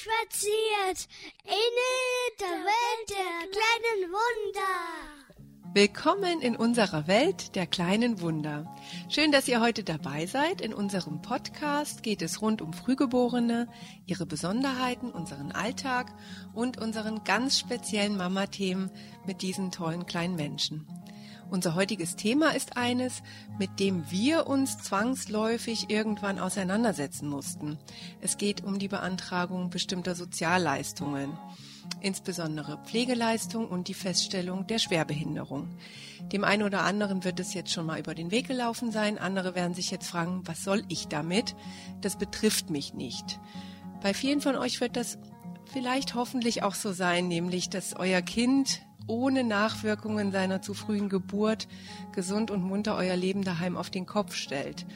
spaziert in der Welt der kleinen Wunder. Willkommen in unserer Welt der kleinen Wunder. Schön, dass ihr heute dabei seid. In unserem Podcast geht es rund um Frühgeborene, ihre Besonderheiten, unseren Alltag und unseren ganz speziellen Mama-Themen mit diesen tollen kleinen Menschen. Unser heutiges Thema ist eines, mit dem wir uns zwangsläufig irgendwann auseinandersetzen mussten. Es geht um die Beantragung bestimmter Sozialleistungen, insbesondere Pflegeleistung und die Feststellung der Schwerbehinderung. Dem einen oder anderen wird es jetzt schon mal über den Weg gelaufen sein, andere werden sich jetzt fragen, was soll ich damit? Das betrifft mich nicht. Bei vielen von euch wird das vielleicht hoffentlich auch so sein, nämlich dass euer Kind ohne Nachwirkungen seiner zu frühen Geburt gesund und munter euer Leben daheim auf den Kopf stellt.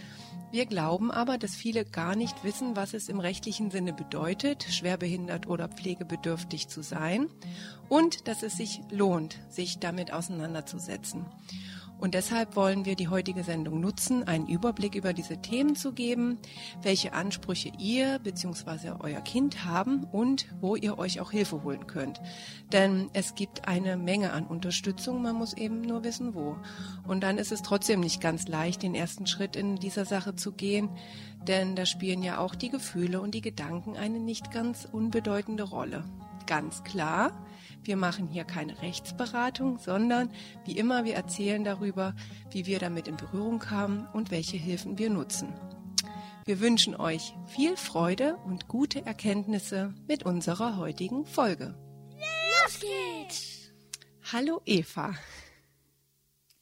Wir glauben aber, dass viele gar nicht wissen, was es im rechtlichen Sinne bedeutet, schwerbehindert oder pflegebedürftig zu sein und dass es sich lohnt, sich damit auseinanderzusetzen. Und deshalb wollen wir die heutige Sendung nutzen, einen Überblick über diese Themen zu geben, welche Ansprüche ihr bzw. euer Kind haben und wo ihr euch auch Hilfe holen könnt. Denn es gibt eine Menge an Unterstützung, man muss eben nur wissen, wo. Und dann ist es trotzdem nicht ganz leicht, den ersten Schritt in dieser Sache zu gehen, denn da spielen ja auch die Gefühle und die Gedanken eine nicht ganz unbedeutende Rolle. Ganz klar, wir machen hier keine Rechtsberatung, sondern wie immer, wir erzählen darüber, wie wir damit in Berührung kamen und welche Hilfen wir nutzen. Wir wünschen euch viel Freude und gute Erkenntnisse mit unserer heutigen Folge. Los geht's! Hallo Eva.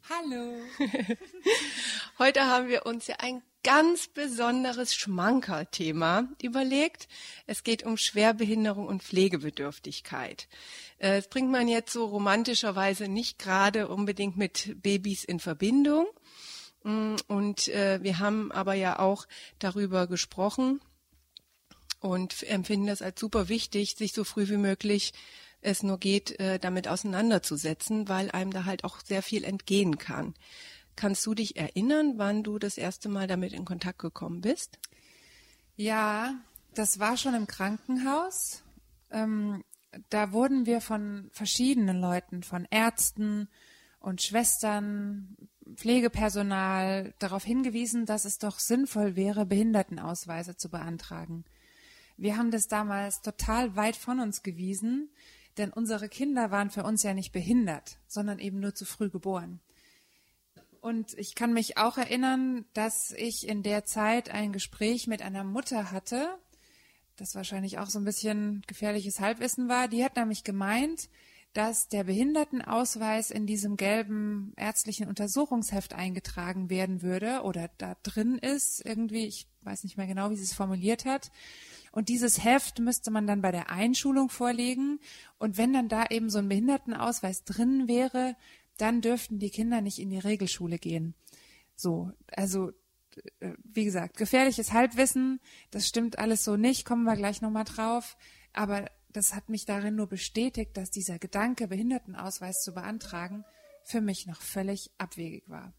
Hallo. Heute haben wir uns ja ein ganz besonderes Schmankerl-Thema überlegt. Es geht um Schwerbehinderung und Pflegebedürftigkeit. Äh, das bringt man jetzt so romantischerweise nicht gerade unbedingt mit Babys in Verbindung. Mm, und äh, wir haben aber ja auch darüber gesprochen und empfinden das als super wichtig, sich so früh wie möglich es nur geht, äh, damit auseinanderzusetzen, weil einem da halt auch sehr viel entgehen kann. Kannst du dich erinnern, wann du das erste Mal damit in Kontakt gekommen bist? Ja, das war schon im Krankenhaus. Ähm, da wurden wir von verschiedenen Leuten, von Ärzten und Schwestern, Pflegepersonal darauf hingewiesen, dass es doch sinnvoll wäre, Behindertenausweise zu beantragen. Wir haben das damals total weit von uns gewiesen, denn unsere Kinder waren für uns ja nicht behindert, sondern eben nur zu früh geboren. Und ich kann mich auch erinnern, dass ich in der Zeit ein Gespräch mit einer Mutter hatte, das wahrscheinlich auch so ein bisschen gefährliches Halbwissen war. Die hat nämlich gemeint, dass der Behindertenausweis in diesem gelben ärztlichen Untersuchungsheft eingetragen werden würde oder da drin ist irgendwie, ich weiß nicht mehr genau, wie sie es formuliert hat. Und dieses Heft müsste man dann bei der Einschulung vorlegen. Und wenn dann da eben so ein Behindertenausweis drin wäre, dann dürften die Kinder nicht in die Regelschule gehen. So, also äh, wie gesagt, gefährliches Halbwissen, das stimmt alles so nicht, kommen wir gleich nochmal drauf. Aber das hat mich darin nur bestätigt, dass dieser Gedanke, Behindertenausweis zu beantragen, für mich noch völlig abwegig war.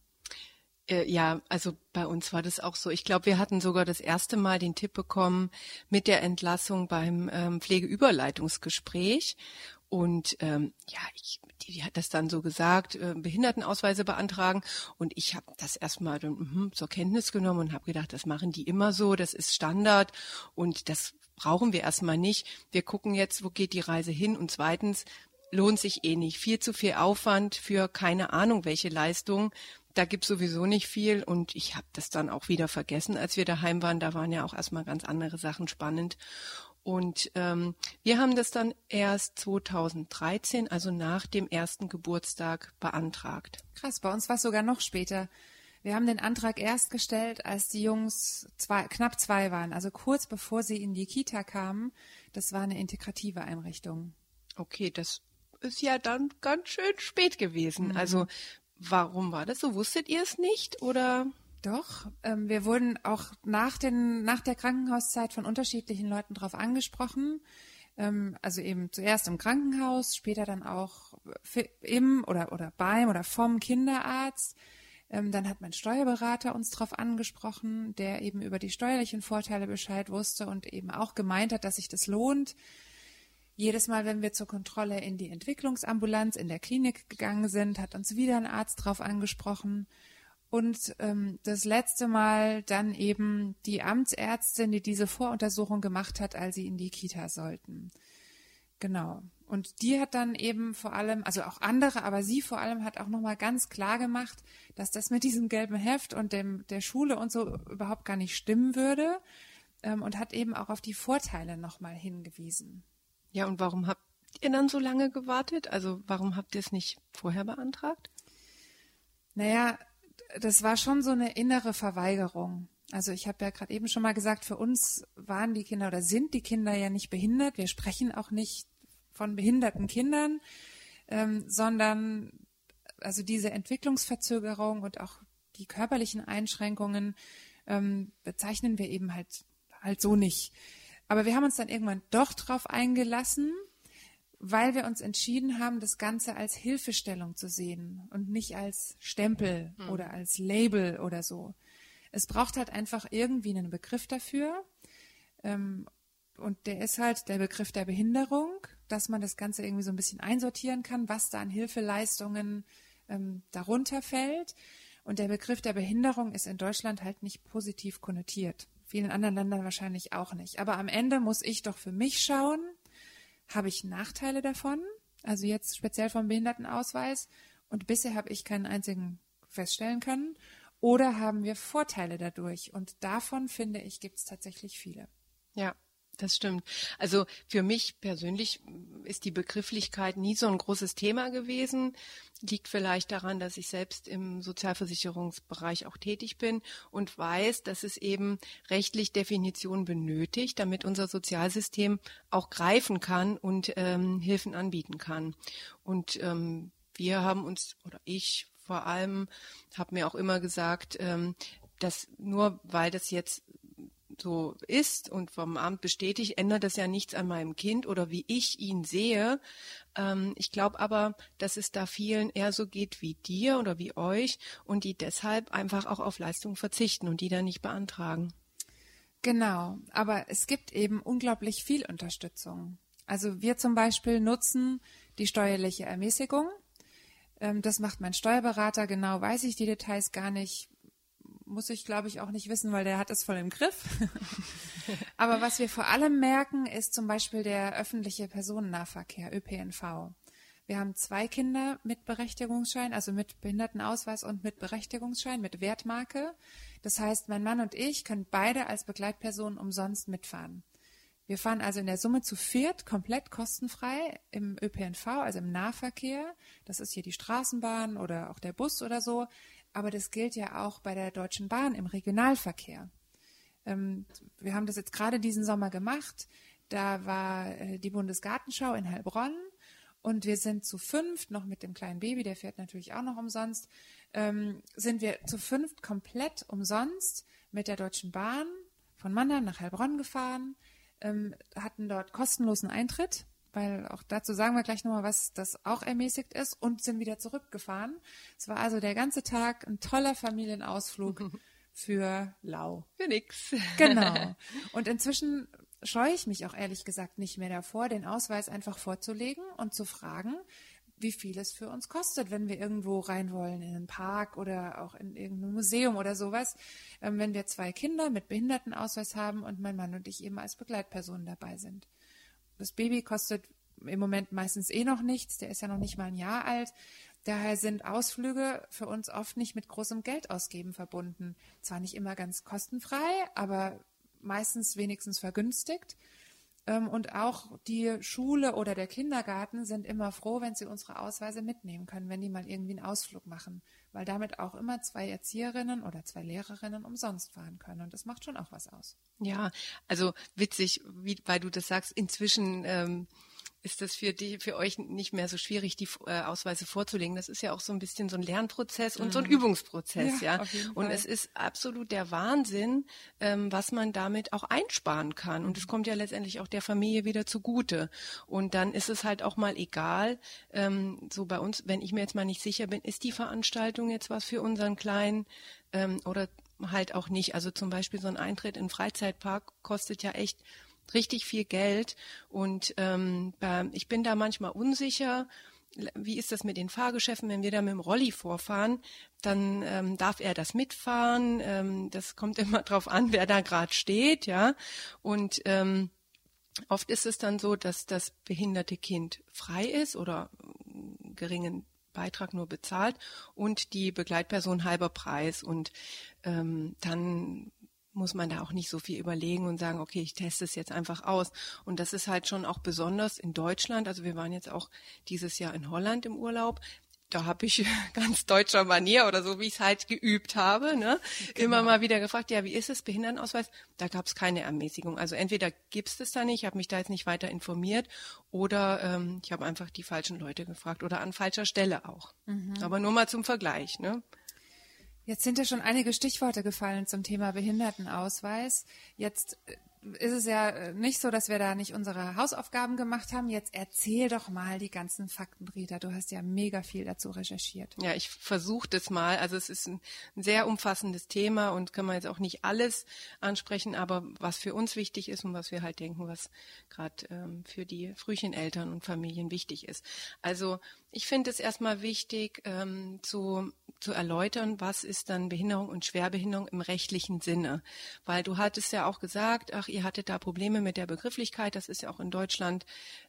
Äh, ja, also bei uns war das auch so. Ich glaube, wir hatten sogar das erste Mal den Tipp bekommen mit der Entlassung beim ähm, Pflegeüberleitungsgespräch. Und ähm, ja, ich, die, die hat das dann so gesagt, äh, Behindertenausweise beantragen. Und ich habe das erstmal mh, zur Kenntnis genommen und habe gedacht, das machen die immer so, das ist Standard und das brauchen wir erstmal nicht. Wir gucken jetzt, wo geht die Reise hin. Und zweitens lohnt sich eh nicht. Viel zu viel Aufwand für keine Ahnung welche Leistung. Da gibt's sowieso nicht viel und ich habe das dann auch wieder vergessen, als wir daheim waren. Da waren ja auch erstmal ganz andere Sachen spannend. Und ähm, wir haben das dann erst 2013, also nach dem ersten Geburtstag, beantragt. Krass, bei uns war es sogar noch später. Wir haben den Antrag erst gestellt, als die Jungs zwei, knapp zwei waren, also kurz bevor sie in die Kita kamen. Das war eine integrative Einrichtung. Okay, das ist ja dann ganz schön spät gewesen. Mhm. Also warum war das so? Wusstet ihr es nicht oder? Doch, ähm, wir wurden auch nach, den, nach der Krankenhauszeit von unterschiedlichen Leuten darauf angesprochen. Ähm, also eben zuerst im Krankenhaus, später dann auch im oder, oder beim oder vom Kinderarzt. Ähm, dann hat mein Steuerberater uns darauf angesprochen, der eben über die steuerlichen Vorteile Bescheid wusste und eben auch gemeint hat, dass sich das lohnt. Jedes Mal, wenn wir zur Kontrolle in die Entwicklungsambulanz in der Klinik gegangen sind, hat uns wieder ein Arzt darauf angesprochen. Und ähm, das letzte Mal dann eben die Amtsärztin, die diese Voruntersuchung gemacht hat, als sie in die Kita sollten. Genau. Und die hat dann eben vor allem, also auch andere, aber sie vor allem hat auch nochmal ganz klar gemacht, dass das mit diesem gelben Heft und dem, der Schule und so überhaupt gar nicht stimmen würde ähm, und hat eben auch auf die Vorteile nochmal hingewiesen. Ja, und warum habt ihr dann so lange gewartet? Also warum habt ihr es nicht vorher beantragt? Naja, das war schon so eine innere Verweigerung. Also ich habe ja gerade eben schon mal gesagt, für uns waren die Kinder oder sind die Kinder ja nicht behindert. Wir sprechen auch nicht von behinderten Kindern, ähm, sondern also diese Entwicklungsverzögerung und auch die körperlichen Einschränkungen ähm, bezeichnen wir eben halt halt so nicht. Aber wir haben uns dann irgendwann doch drauf eingelassen, weil wir uns entschieden haben, das Ganze als Hilfestellung zu sehen und nicht als Stempel hm. oder als Label oder so. Es braucht halt einfach irgendwie einen Begriff dafür. Ähm, und der ist halt der Begriff der Behinderung, dass man das Ganze irgendwie so ein bisschen einsortieren kann, was da an Hilfeleistungen ähm, darunter fällt. Und der Begriff der Behinderung ist in Deutschland halt nicht positiv konnotiert vielen anderen Ländern wahrscheinlich auch nicht. Aber am Ende muss ich doch für mich schauen, habe ich Nachteile davon? Also jetzt speziell vom Behindertenausweis. Und bisher habe ich keinen einzigen feststellen können. Oder haben wir Vorteile dadurch? Und davon, finde ich, gibt es tatsächlich viele. Ja, das stimmt. Also für mich persönlich ist die Begrifflichkeit nie so ein großes Thema gewesen. Liegt vielleicht daran, dass ich selbst im Sozialversicherungsbereich auch tätig bin und weiß, dass es eben rechtlich Definitionen benötigt, damit unser Sozialsystem auch greifen kann und ähm, Hilfen anbieten kann. Und ähm, wir haben uns, oder ich vor allem, habe mir auch immer gesagt, ähm, dass nur weil das jetzt so ist und vom Amt bestätigt, ändert das ja nichts an meinem Kind oder wie ich ihn sehe. Ähm, ich glaube aber, dass es da vielen eher so geht wie dir oder wie euch und die deshalb einfach auch auf Leistungen verzichten und die dann nicht beantragen. Genau, aber es gibt eben unglaublich viel Unterstützung. Also wir zum Beispiel nutzen die steuerliche Ermäßigung. Ähm, das macht mein Steuerberater, genau weiß ich die Details gar nicht muss ich, glaube ich, auch nicht wissen, weil der hat es voll im Griff. Aber was wir vor allem merken, ist zum Beispiel der öffentliche Personennahverkehr, ÖPNV. Wir haben zwei Kinder mit Berechtigungsschein, also mit Behindertenausweis und mit Berechtigungsschein, mit Wertmarke. Das heißt, mein Mann und ich können beide als Begleitpersonen umsonst mitfahren. Wir fahren also in der Summe zu viert komplett kostenfrei im ÖPNV, also im Nahverkehr. Das ist hier die Straßenbahn oder auch der Bus oder so. Aber das gilt ja auch bei der Deutschen Bahn im Regionalverkehr. Ähm, wir haben das jetzt gerade diesen Sommer gemacht. Da war äh, die Bundesgartenschau in Heilbronn und wir sind zu fünft, noch mit dem kleinen Baby, der fährt natürlich auch noch umsonst, ähm, sind wir zu fünft komplett umsonst mit der Deutschen Bahn von Mannheim nach Heilbronn gefahren, ähm, hatten dort kostenlosen Eintritt weil auch dazu sagen wir gleich nochmal, was das auch ermäßigt ist und sind wieder zurückgefahren. Es war also der ganze Tag ein toller Familienausflug für Lau. Für nix. Genau. Und inzwischen scheue ich mich auch ehrlich gesagt nicht mehr davor, den Ausweis einfach vorzulegen und zu fragen, wie viel es für uns kostet, wenn wir irgendwo rein wollen, in einen Park oder auch in irgendein Museum oder sowas. Ähm, wenn wir zwei Kinder mit Behindertenausweis haben und mein Mann und ich eben als Begleitpersonen dabei sind. Das Baby kostet im Moment meistens eh noch nichts, der ist ja noch nicht mal ein Jahr alt. Daher sind Ausflüge für uns oft nicht mit großem Geldausgeben verbunden. Zwar nicht immer ganz kostenfrei, aber meistens wenigstens vergünstigt. Ähm, und auch die Schule oder der Kindergarten sind immer froh, wenn sie unsere Ausweise mitnehmen können, wenn die mal irgendwie einen Ausflug machen, weil damit auch immer zwei Erzieherinnen oder zwei Lehrerinnen umsonst fahren können. Und das macht schon auch was aus. Ja, also witzig, wie, weil du das sagst, inzwischen ähm, ist das für die, für euch nicht mehr so schwierig, die äh, Ausweise vorzulegen. Das ist ja auch so ein bisschen so ein Lernprozess und mhm. so ein mhm. Übungsprozess, ja. ja? Und es ist absolut der Wahnsinn, ähm, was man damit auch einsparen kann. Und es kommt ja letztendlich auch der Familie wieder zugute. Und dann ist es halt auch mal egal, ähm, so bei uns, wenn ich mir jetzt mal nicht sicher bin, ist die Veranstaltung jetzt was für unseren Kleinen ähm, oder halt auch nicht. Also zum Beispiel so ein Eintritt in Freizeitpark kostet ja echt richtig viel Geld und ähm, ich bin da manchmal unsicher. Wie ist das mit den Fahrgeschäften? Wenn wir da mit dem Rolli vorfahren, dann ähm, darf er das mitfahren. Ähm, das kommt immer drauf an, wer da gerade steht, ja. Und ähm, oft ist es dann so, dass das behinderte Kind frei ist oder geringen Beitrag nur bezahlt und die Begleitperson halber Preis. Und ähm, dann muss man da auch nicht so viel überlegen und sagen, okay, ich teste es jetzt einfach aus. Und das ist halt schon auch besonders in Deutschland. Also wir waren jetzt auch dieses Jahr in Holland im Urlaub. Da habe ich ganz deutscher Manier oder so, wie ich es halt geübt habe, ne? Genau. immer mal wieder gefragt, ja, wie ist es, Behindertenausweis? Da gab es keine Ermäßigung. Also entweder gibt es das da nicht, ich habe mich da jetzt nicht weiter informiert, oder ähm, ich habe einfach die falschen Leute gefragt oder an falscher Stelle auch. Mhm. Aber nur mal zum Vergleich. Ne? Jetzt sind ja schon einige Stichworte gefallen zum Thema Behindertenausweis. Jetzt äh, ist es ja äh, nicht so, dass wir da nicht unsere Hausaufgaben gemacht haben. Jetzt erzähl doch mal die ganzen Fakten, Rita. Du hast ja mega viel dazu recherchiert. Ja, ich versuche das mal. Also es ist ein, sehr umfassendes Thema und kann man jetzt auch nicht alles ansprechen, aber was für uns wichtig ist und was wir halt denken, was gerade ähm, für die Frühcheneltern und Familien wichtig ist. Also ich finde es erstmal wichtig ähm, zu, zu erläutern, was ist dann Behinderung und Schwerbehinderung im rechtlichen Sinne. Weil du hattest ja auch gesagt, ach, ihr hattet da Probleme mit der Begrifflichkeit. Das ist ja auch in Deutschland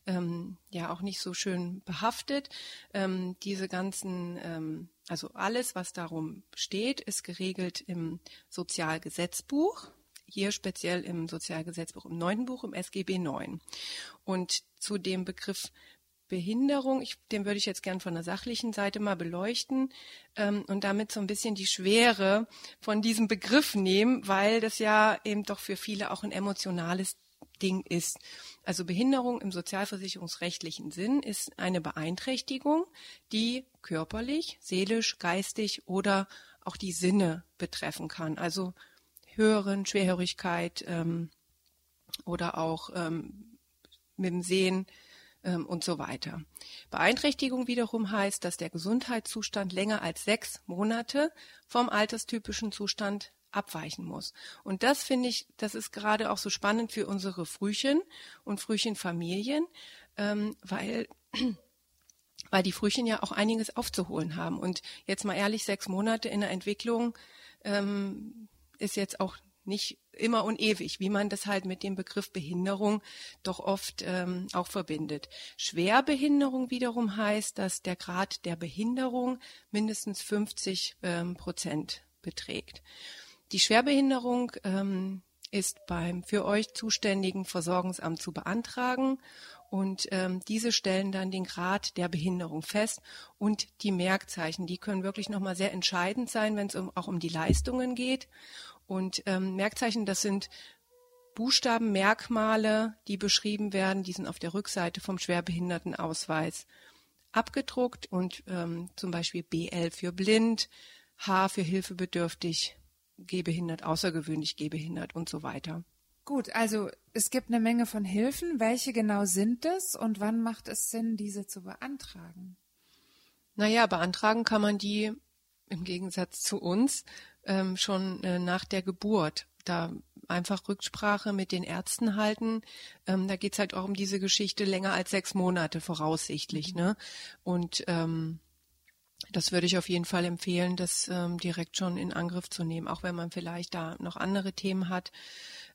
ähm, ja auch nicht so schön behaftet. Ähm, diese ganzen, ähm, also alles, was darum steht, ist geregelt im Sozialgesetzbuch hier speziell im Sozialgesetzbuch im neunten Buch, im SGB 9. Und zu dem Begriff Behinderung, ich, den würde ich jetzt gern von der sachlichen Seite mal beleuchten ähm, und damit so ein bisschen die Schwere von diesem Begriff nehmen, weil das ja eben doch für viele auch ein emotionales Ding ist. Also Behinderung im sozialversicherungsrechtlichen Sinn ist eine Beeinträchtigung, die körperlich, seelisch, geistig oder auch die Sinne betreffen kann. Also Hören, Schwerhörigkeit ähm, oder auch ähm, mit dem Sehen ähm, und so weiter. Beeinträchtigung wiederum heißt, dass der Gesundheitszustand länger als sechs Monate vom alterstypischen Zustand abweichen muss. Und das finde ich, das ist gerade auch so spannend für unsere Frühchen und Frühchenfamilien, ähm, weil weil die Frühchen ja auch einiges aufzuholen haben. Und jetzt mal ehrlich, sechs Monate in der Entwicklung ähm, ist jetzt auch nicht immer und ewig, wie man das halt mit dem Begriff Behinderung doch oft ähm, auch verbindet. Schwerbehinderung wiederum heißt, dass der Grad der Behinderung mindestens 50 ähm, Prozent beträgt. Die Schwerbehinderung ähm, ist beim für euch zuständigen Versorgungsamt zu beantragen und ähm, diese stellen dann den Grad der Behinderung fest und die Merkzeichen, die können wirklich nochmal sehr entscheidend sein, wenn es um, auch um die Leistungen geht. Und ähm, Merkzeichen, das sind Buchstaben, Merkmale, die beschrieben werden, die sind auf der Rückseite vom Schwerbehindertenausweis abgedruckt und ähm, zum Beispiel BL für blind, H für hilfebedürftig, gehbehindert, außergewöhnlich gehbehindert und so weiter. Gut, also es gibt eine Menge von Hilfen. Welche genau sind es und wann macht es Sinn, diese zu beantragen? Naja, beantragen kann man die im Gegensatz zu uns ähm, schon äh, nach der Geburt. Da einfach Rücksprache mit den Ärzten halten. Ähm, da geht's halt auch um diese Geschichte länger als sechs Monate voraussichtlich. Mhm. Ne? Und ähm, das würde ich auf jeden Fall empfehlen, das ähm, direkt schon in Angriff zu nehmen, auch wenn man vielleicht da noch andere Themen hat.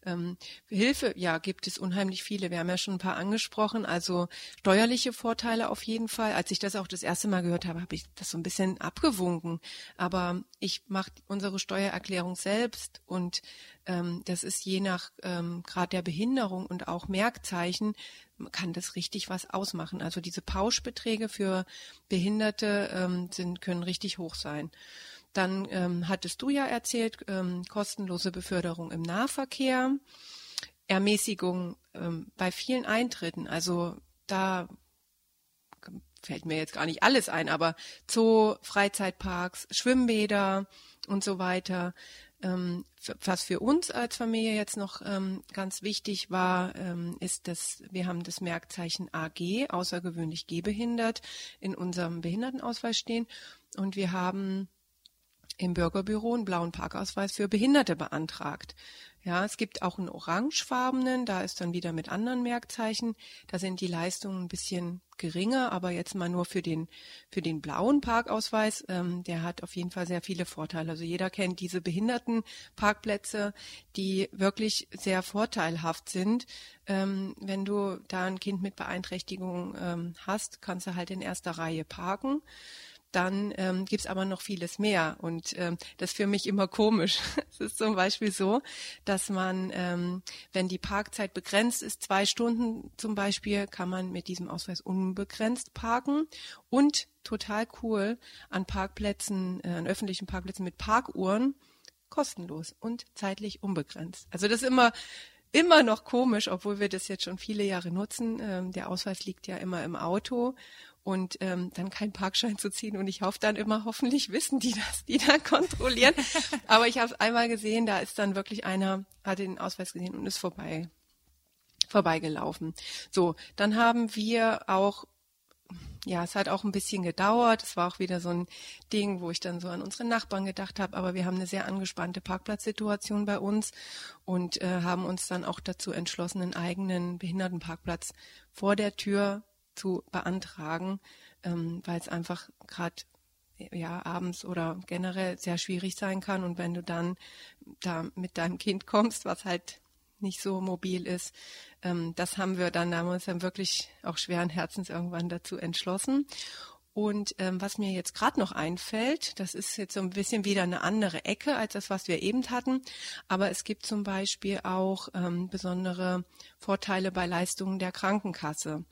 Ähm, Hilfe, ja, gibt es unheimlich viele. Wir haben ja schon ein paar angesprochen. Also steuerliche Vorteile auf jeden Fall. Als ich das auch das erste Mal gehört habe, habe ich das so ein bisschen abgewunken. Aber ich mache unsere Steuererklärung selbst und ähm, das ist je nach ähm, Grad der Behinderung und auch Merkzeichen kann das richtig was ausmachen. Also diese Pauschbeträge für Behinderte ähm, sind, können richtig hoch sein. Dann ähm, hattest du ja erzählt, ähm, kostenlose Beförderung im Nahverkehr, Ermäßigung ähm, bei vielen Eintritten. Also da fällt mir jetzt gar nicht alles ein, aber Zoo, Freizeitparks, Schwimmbäder und so weiter. Ähm, was für uns als Familie jetzt noch ähm, ganz wichtig war, ähm, ist, dass wir haben das Merkzeichen AG, außergewöhnlich gehbehindert, in unserem Behindertenausweis stehen. Und wir haben im Bürgerbüro einen blauen Parkausweis für Behinderte beantragt. Ja, es gibt auch einen orangefarbenen, da ist dann wieder mit anderen Merkzeichen. Da sind die Leistungen ein bisschen geringer, aber jetzt mal nur für den für den blauen Parkausweis, ähm, der hat auf jeden Fall sehr viele Vorteile. Also jeder kennt diese Behindertenparkplätze, die wirklich sehr vorteilhaft sind. Ähm, wenn du da ein Kind mit Beeinträchtigung ähm, hast, kannst du halt in erster Reihe parken dann ähm, gibt es aber noch vieles mehr. Und ähm, das ist für mich immer komisch. es ist zum Beispiel so, dass man, ähm, wenn die Parkzeit begrenzt ist, zwei Stunden zum Beispiel, kann man mit diesem Ausweis unbegrenzt parken. Und total cool, an Parkplätzen, äh, an öffentlichen Parkplätzen mit Parkuhren kostenlos und zeitlich unbegrenzt. Also das ist immer immer noch komisch, obwohl wir das jetzt schon viele Jahre nutzen. Ähm, der Ausweis liegt ja immer im Auto und ähm, dann keinen Parkschein zu ziehen. Und ich hoffe dann immer, hoffentlich wissen die das, die dann kontrollieren. Aber ich habe es einmal gesehen, da ist dann wirklich einer, hat den Ausweis gesehen und ist vorbei vorbeigelaufen. So, dann haben wir auch ja, es hat auch ein bisschen gedauert. Es war auch wieder so ein Ding, wo ich dann so an unsere Nachbarn gedacht habe. Aber wir haben eine sehr angespannte Parkplatzsituation bei uns und äh, haben uns dann auch dazu entschlossen, einen eigenen Behindertenparkplatz vor der Tür zu beantragen, ähm, weil es einfach gerade ja abends oder generell sehr schwierig sein kann. Und wenn du dann da mit deinem Kind kommst, was halt nicht so mobil ist, ähm, das haben wir dann, da haben wir uns dann wirklich auch schweren Herzens irgendwann dazu entschlossen. Und ähm, was mir jetzt gerade noch einfällt, das ist jetzt so ein bisschen wieder eine andere Ecke als das, was wir eben hatten, aber es gibt zum Beispiel auch ähm, besondere Vorteile bei Leistungen der Krankenkasse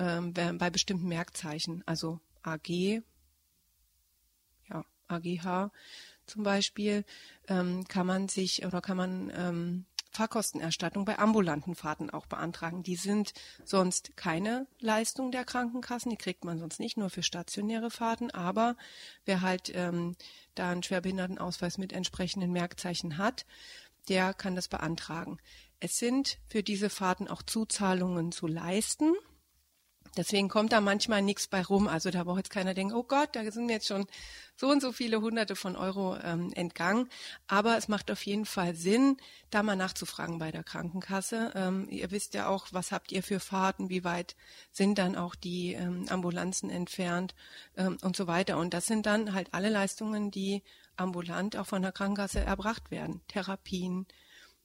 ähm, bei bestimmten Merkzeichen, also AG, ja, AGH zum Beispiel, ähm, kann man sich oder kann man ähm, Fahrkostenerstattung bei ambulanten Fahrten auch beantragen. Die sind sonst keine Leistung der Krankenkassen, die kriegt man sonst nicht, nur für stationäre Fahrten. Aber wer halt ähm, da einen Schwerbehindertenausweis mit entsprechenden Merkzeichen hat, der kann das beantragen. Es sind für diese Fahrten auch Zuzahlungen zu leisten. Deswegen kommt da manchmal nichts bei rum. Also da braucht jetzt keiner denken, oh Gott, da sind jetzt schon so und so viele Hunderte von Euro ähm, entgangen. Aber es macht auf jeden Fall Sinn, da mal nachzufragen bei der Krankenkasse. Ähm, ihr wisst ja auch, was habt ihr für Fahrten, wie weit sind dann auch die ähm, Ambulanzen entfernt ähm, und so weiter. Und das sind dann halt alle Leistungen, die ambulant auch von der Krankenkasse erbracht werden. Therapien,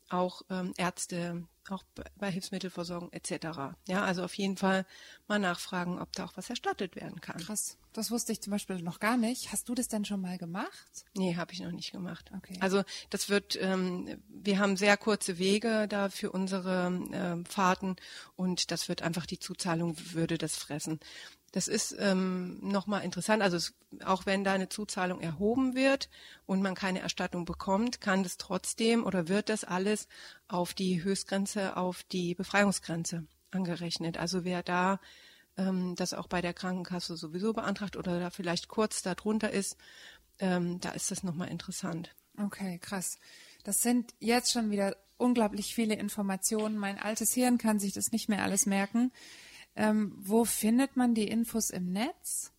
auch ähm, Ärzte, auch bei Hilfsmittelversorgung etc. Ja, also auf jeden Fall mal nachfragen, ob da auch was erstattet werden kann. Krass, das wusste ich zum Beispiel noch gar nicht. Hast du das denn schon mal gemacht? Nee, habe ich noch nicht gemacht. Okay. Also das wird, ähm, wir haben sehr kurze Wege da für unsere ähm, Fahrten und das wird einfach die Zuzahlung würde das fressen. Das ist ähm, nochmal interessant. Also es, auch wenn da eine Zuzahlung erhoben wird und man keine Erstattung bekommt, kann das trotzdem oder wird das alles auf die Höchstgrenze, auf die Befreiungsgrenze angerechnet. Also wer da ähm, das auch bei der Krankenkasse sowieso beantragt oder da vielleicht kurz darunter ist, ähm, da ist das nochmal interessant. Okay, krass. Das sind jetzt schon wieder unglaublich viele Informationen. Mein altes Hirn kann sich das nicht mehr alles merken. Ähm, wo findet man die Infos im Netz?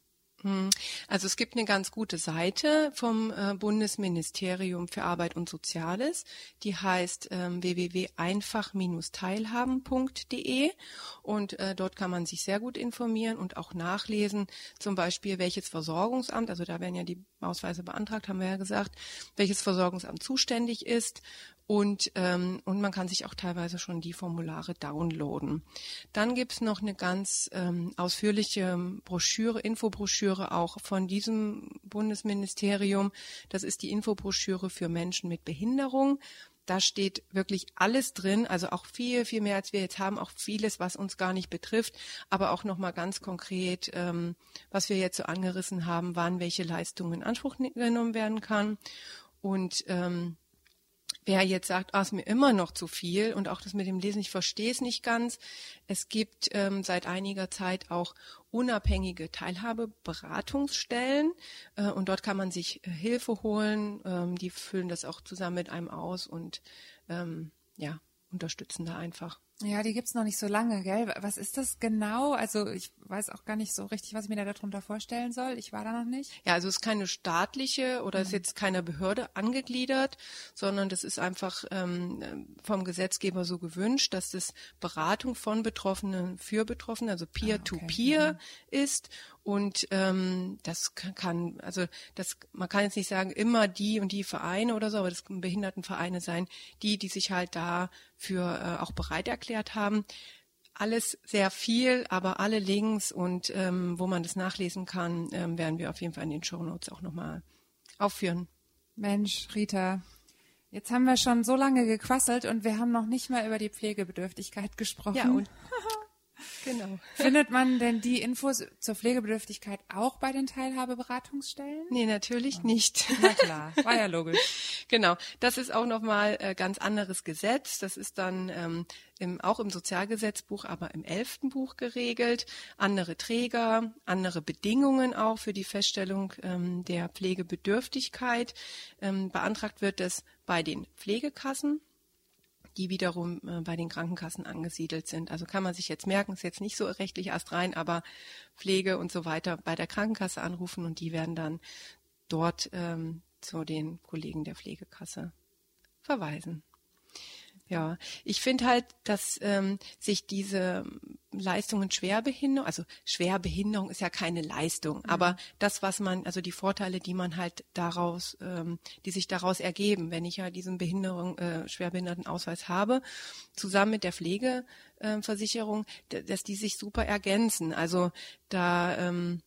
Hm. Also es gibt eine ganz gute Seite vom äh, Bundesministerium für Arbeit und Soziales, die heißt ähm, www.einfach-teilhaben.de und äh, dort kann man sich sehr gut informieren und auch nachlesen, zum Beispiel welches Versorgungsamt, also da werden ja die Ausweise beantragt, haben wir ja gesagt, welches Versorgungsamt zuständig ist und, ähm, und man kann sich auch teilweise schon die Formulare downloaden. Dann gibt's noch eine ganz ähm, ausführliche Broschüre, Infobroschüre auch von diesem Bundesministerium. Das ist die Infobroschüre für Menschen mit Behinderung. Da steht wirklich alles drin, also auch viel, viel mehr als wir jetzt haben, auch vieles, was uns gar nicht betrifft, aber auch nochmal ganz konkret, ähm, was wir jetzt so angerissen haben, wann welche Leistungen in Anspruch genommen werden kann. Und ähm, Wer jetzt sagt, ah, ist mir immer noch zu viel und auch das mit dem Lesen, ich verstehe es nicht ganz. Es gibt ähm, seit einiger Zeit auch unabhängige Teilhabeberatungsstellen äh, und dort kann man sich äh, Hilfe holen. Ähm, die füllen das auch zusammen mit einem aus und ähm, ja, unterstützen da einfach. Ja, die gibt's noch nicht so lange, gell? Was ist das genau? Also ich weiß auch gar nicht so richtig, was ich mir da darunter vorstellen soll. Ich war da noch nicht. Ja, also es ist keine staatliche oder mhm. ist jetzt keiner Behörde angegliedert, sondern das ist einfach ähm, vom Gesetzgeber so gewünscht, dass das Beratung von Betroffenen für Betroffene, also Peer-to-Peer ah, okay. -peer mhm. ist und ähm, das kann, also das, man kann jetzt nicht sagen, immer die und die Vereine oder so, aber das können Behindertenvereine sein, die, die sich halt da für äh, auch bereit erklärt haben. Alles sehr viel, aber alle Links und ähm, wo man das nachlesen kann, ähm, werden wir auf jeden Fall in den Show Notes auch nochmal aufführen. Mensch, Rita, jetzt haben wir schon so lange gequasselt und wir haben noch nicht mal über die Pflegebedürftigkeit gesprochen. Ja, und Genau. Findet man denn die Infos zur Pflegebedürftigkeit auch bei den Teilhabeberatungsstellen? Nee, natürlich oh. nicht. Na klar, war ja logisch. genau, das ist auch nochmal äh, ganz anderes Gesetz. Das ist dann ähm, im, auch im Sozialgesetzbuch, aber im elften Buch geregelt. Andere Träger, andere Bedingungen auch für die Feststellung ähm, der Pflegebedürftigkeit. Ähm, beantragt wird es bei den Pflegekassen die wiederum äh, bei den Krankenkassen angesiedelt sind. Also kann man sich jetzt merken, ist jetzt nicht so rechtlich erst rein, aber Pflege und so weiter bei der Krankenkasse anrufen und die werden dann dort ähm, zu den Kollegen der Pflegekasse verweisen. Ja, ich finde halt, dass ähm, sich diese Leistungen Schwerbehinderung, also Schwerbehinderung ist ja keine Leistung, mhm. aber das, was man, also die Vorteile, die man halt daraus, ähm, die sich daraus ergeben, wenn ich ja diesen Behinderung, äh, Schwerbehindertenausweis habe, zusammen mit der Pflegeversicherung, äh, dass die sich super ergänzen. Also da ähm,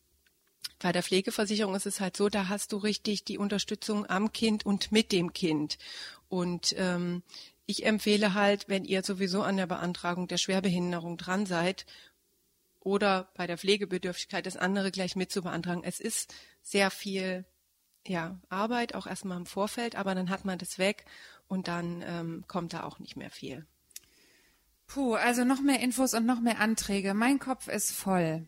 bei der Pflegeversicherung ist es halt so, da hast du richtig die Unterstützung am Kind und mit dem Kind. Und ähm, ich empfehle halt, wenn ihr sowieso an der Beantragung der Schwerbehinderung dran seid oder bei der Pflegebedürftigkeit das andere gleich mit zu beantragen. Es ist sehr viel ja, Arbeit, auch erstmal im Vorfeld, aber dann hat man das weg und dann ähm, kommt da auch nicht mehr viel. Puh, also noch mehr Infos und noch mehr Anträge. Mein Kopf ist voll.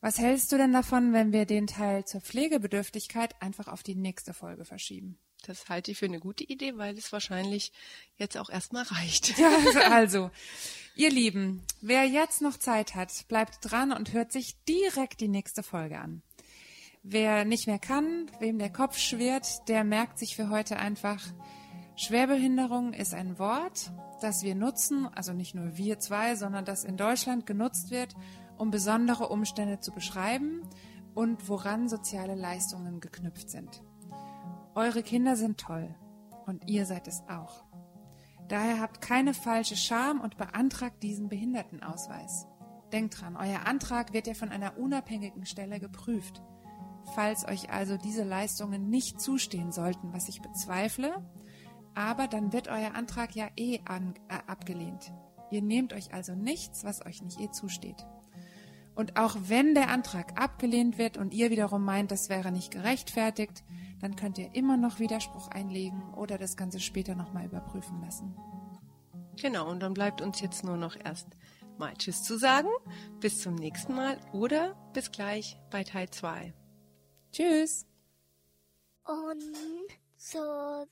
Was hältst du denn davon, wenn wir den Teil zur Pflegebedürftigkeit einfach auf die nächste Folge verschieben? Das halte ich für eine gute Idee, weil es wahrscheinlich jetzt auch erstmal reicht. Ja, also, ihr Lieben, wer jetzt noch Zeit hat, bleibt dran und hört sich direkt die nächste Folge an. Wer nicht mehr kann, wem der Kopf schwirrt, der merkt sich für heute einfach, Schwerbehinderung ist ein Wort, das wir nutzen, also nicht nur wir zwei, sondern das in Deutschland genutzt wird, um besondere Umstände zu beschreiben und woran soziale Leistungen geknüpft sind. Eure Kinder sind toll und ihr seid es auch. Daher habt keine falsche Scham und beantragt diesen Behindertenausweis. Denkt dran, euer Antrag wird ja von einer unabhängigen Stelle geprüft. Falls euch also diese Leistungen nicht zustehen sollten, was ich bezweifle, aber dann wird euer Antrag ja eh an, äh, abgelehnt. Ihr nehmt euch also nichts, was euch nicht eh zusteht. Und auch wenn der Antrag abgelehnt wird und ihr wiederum meint, das wäre nicht gerechtfertigt, dann könnt ihr immer noch Widerspruch einlegen oder das Ganze später nochmal überprüfen lassen. Genau, und dann bleibt uns jetzt nur noch erst mal Tschüss zu sagen. Bis zum nächsten Mal oder bis gleich bei Teil 2. Tschüss. Und so